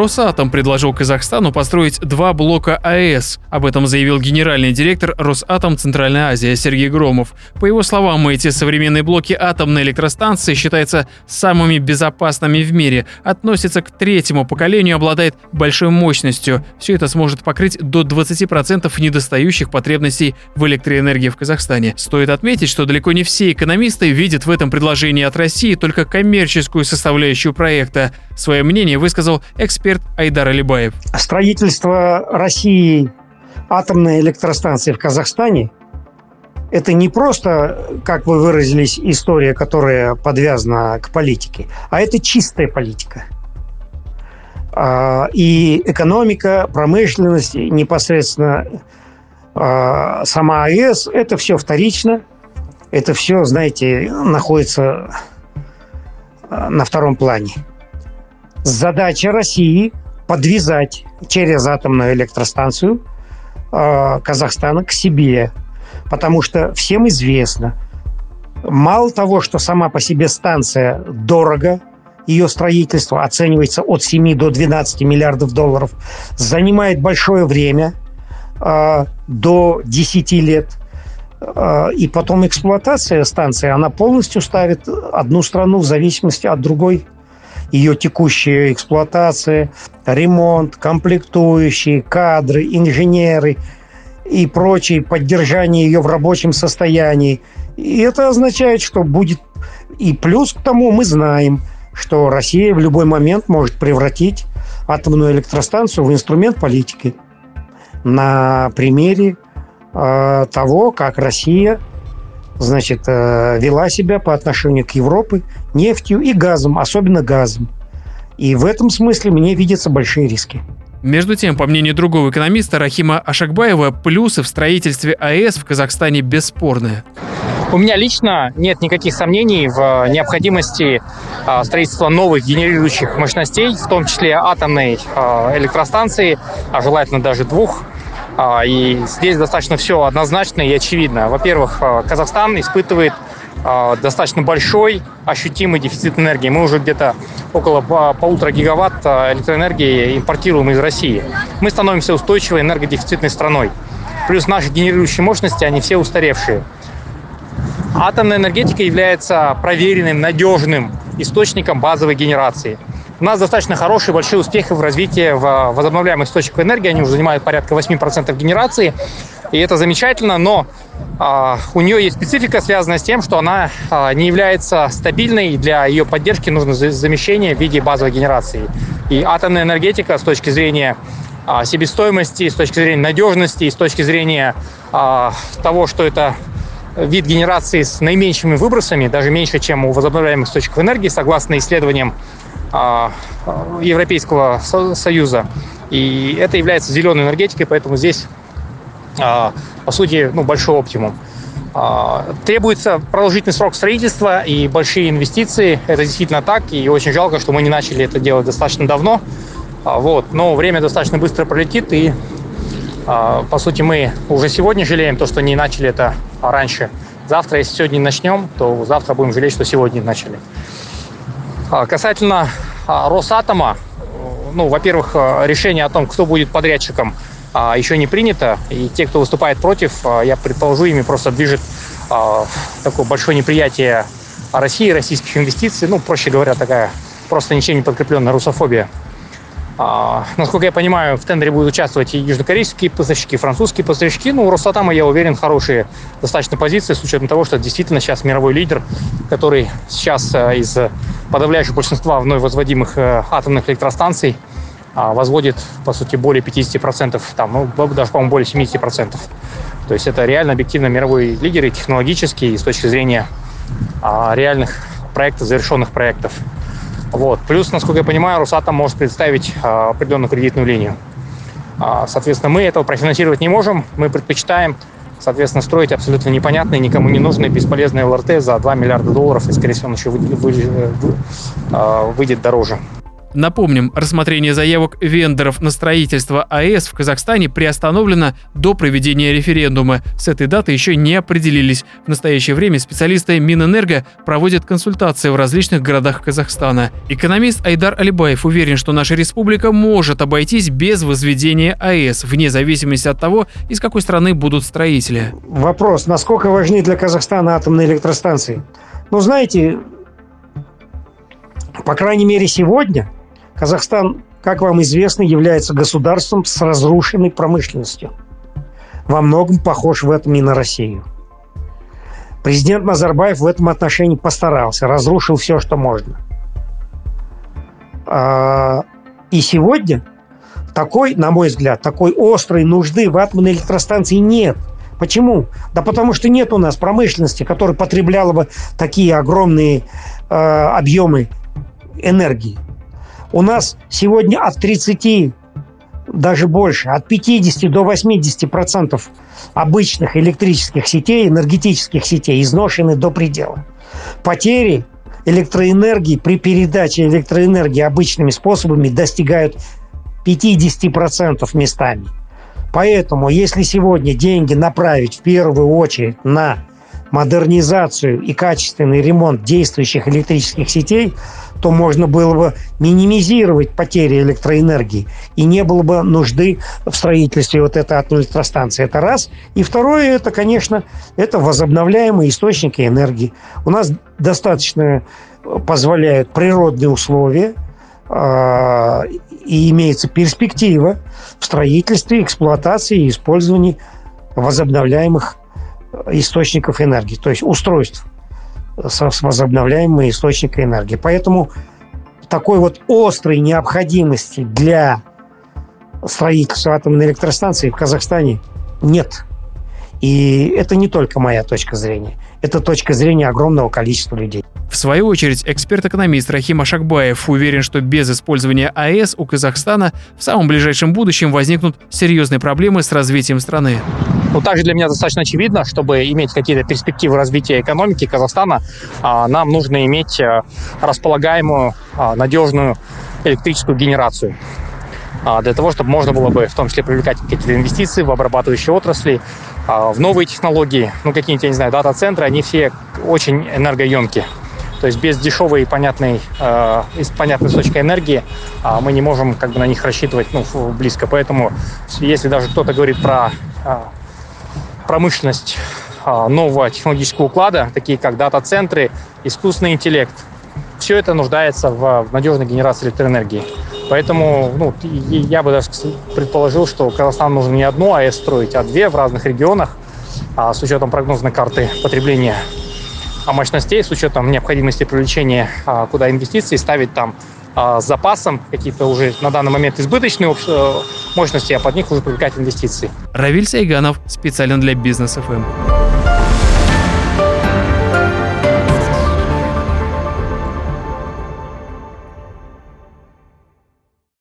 Росатом предложил Казахстану построить два блока АЭС. Об этом заявил генеральный директор Росатом Центральная Азия Сергей Громов. По его словам, эти современные блоки атомной электростанции считаются самыми безопасными в мире, относятся к третьему поколению, обладает большой мощностью. Все это сможет покрыть до 20% недостающих потребностей в электроэнергии в Казахстане. Стоит отметить, что далеко не все экономисты видят в этом предложении от России только коммерческую составляющую проекта. Свое мнение высказал эксперт Айдар Алибаев. Строительство России атомной электростанции в Казахстане – это не просто, как вы выразились, история, которая подвязана к политике, а это чистая политика. А, и экономика, промышленность, непосредственно а, сама АЭС – это все вторично, это все, знаете, находится а, на втором плане. Задача России – подвязать через атомную электростанцию э, Казахстана к себе. Потому что всем известно, мало того, что сама по себе станция дорого, ее строительство оценивается от 7 до 12 миллиардов долларов, занимает большое время, э, до 10 лет. Э, и потом эксплуатация станции, она полностью ставит одну страну в зависимости от другой ее текущая эксплуатация, ремонт, комплектующие, кадры, инженеры и прочее, поддержание ее в рабочем состоянии. И это означает, что будет... И плюс к тому мы знаем, что Россия в любой момент может превратить атомную электростанцию в инструмент политики. На примере э, того, как Россия значит, э, вела себя по отношению к Европе нефтью и газом, особенно газом. И в этом смысле мне видятся большие риски. Между тем, по мнению другого экономиста Рахима Ашакбаева, плюсы в строительстве АЭС в Казахстане бесспорные. У меня лично нет никаких сомнений в необходимости а, строительства новых генерирующих мощностей, в том числе атомной электростанции, а желательно даже двух и здесь достаточно все однозначно и очевидно. Во-первых, а, Казахстан испытывает а, достаточно большой ощутимый дефицит энергии. Мы уже где-то около полутора гигаватт электроэнергии импортируем из России. Мы становимся устойчивой энергодефицитной страной. Плюс наши генерирующие мощности, они все устаревшие. Атомная энергетика является проверенным, надежным источником базовой генерации – у нас достаточно хорошие, большие успехи в развитии в возобновляемых источников энергии. Они уже занимают порядка 8% генерации. И это замечательно, но а, у нее есть специфика, связанная с тем, что она а, не является стабильной. Для ее поддержки нужно замещение в виде базовой генерации. И атомная энергетика с точки зрения а, себестоимости, с точки зрения надежности, с точки зрения а, того, что это вид генерации с наименьшими выбросами, даже меньше, чем у возобновляемых источников энергии, согласно исследованиям Европейского Союза. И это является зеленой энергетикой, поэтому здесь, а, по сути, ну, большой оптимум. А, требуется продолжительный срок строительства и большие инвестиции. Это действительно так, и очень жалко, что мы не начали это делать достаточно давно. Вот. Но время достаточно быстро пролетит, и, по сути, мы уже сегодня жалеем то, что не начали это раньше. Завтра, если сегодня не начнем, то завтра будем жалеть, что сегодня начали. А, касательно а, Росатома, ну, во-первых, а, решение о том, кто будет подрядчиком, еще не принято. И те, кто выступает против, я предположу, ими просто движет такое большое неприятие России, российских инвестиций. Ну, проще говоря, такая просто ничем не подкрепленная русофобия. А, насколько я понимаю, в тендере будут участвовать и южнокорейские поставщики, и французские поставщики. Ну, у Росатома, я уверен, хорошие достаточно позиции, с учетом того, что действительно сейчас мировой лидер, который сейчас э, из подавляющего большинства вновь возводимых э, атомных электростанций а, возводит, по сути, более 50%, там, ну, даже, по-моему, более 70%. То есть это реально объективно мировой лидер и технологический, и с точки зрения а, реальных проектов, завершенных проектов. Вот. Плюс, насколько я понимаю, Росатом может представить а, определенную кредитную линию. А, соответственно, мы этого профинансировать не можем. Мы предпочитаем, соответственно, строить абсолютно непонятные, никому не нужные, бесполезные ЛРТ за 2 миллиарда долларов, и, скорее всего, он еще вы, вы, вы, а, выйдет дороже. Напомним, рассмотрение заявок вендоров на строительство АЭС в Казахстане приостановлено до проведения референдума. С этой даты еще не определились. В настоящее время специалисты Минэнерго проводят консультации в различных городах Казахстана. Экономист Айдар Алибаев уверен, что наша республика может обойтись без возведения АЭС, вне зависимости от того, из какой страны будут строители. Вопрос, насколько важны для Казахстана атомные электростанции? Ну, знаете, по крайней мере, сегодня Казахстан, как вам известно, является государством с разрушенной промышленностью. Во многом похож в этом и на Россию. Президент Назарбаев в этом отношении постарался, разрушил все, что можно. А, и сегодня такой, на мой взгляд, такой острой нужды в атомной электростанции нет. Почему? Да потому что нет у нас промышленности, которая потребляла бы такие огромные э, объемы энергии. У нас сегодня от 30, даже больше, от 50 до 80 процентов обычных электрических сетей, энергетических сетей изношены до предела. Потери электроэнергии при передаче электроэнергии обычными способами достигают 50% местами. Поэтому, если сегодня деньги направить в первую очередь на модернизацию и качественный ремонт действующих электрических сетей, то можно было бы минимизировать потери электроэнергии и не было бы нужды в строительстве вот этой атомной электростанции. Это раз. И второе, это, конечно, это возобновляемые источники энергии. У нас достаточно позволяют природные условия, а, и имеется перспектива в строительстве, эксплуатации и использовании возобновляемых источников энергии, то есть устройств с возобновляемыми источниками энергии. Поэтому такой вот острой необходимости для строительства атомной электростанции в Казахстане нет. И это не только моя точка зрения. Это точка зрения огромного количества людей. В свою очередь, эксперт-экономист Рахим Ашакбаев уверен, что без использования АЭС у Казахстана в самом ближайшем будущем возникнут серьезные проблемы с развитием страны. Ну, также для меня достаточно очевидно, чтобы иметь какие-то перспективы развития экономики Казахстана, а, нам нужно иметь э, располагаемую, а, надежную электрическую генерацию для того, чтобы можно было бы в том числе привлекать какие-то инвестиции в обрабатывающие отрасли, а, в новые технологии, ну какие-нибудь, я не знаю, дата-центры, они все очень энергоемкие. То есть без дешевой и понятной, э, понятной источника энергии э, мы не можем как бы на них рассчитывать ну, близко. Поэтому если даже кто-то говорит про э, промышленность э, нового технологического уклада, такие как дата-центры, искусственный интеллект, все это нуждается в, в надежной генерации электроэнергии. Поэтому ну, я бы даже предположил, что Казахстан нужно не одну АЭС строить, а две в разных регионах, а с учетом прогнозной карты потребления а мощностей, с учетом необходимости привлечения а, куда инвестиций, ставить там а, с запасом какие-то уже на данный момент избыточные э, мощности, а под них уже привлекать инвестиции. Равиль Сайганов специально для бизнес ФМ.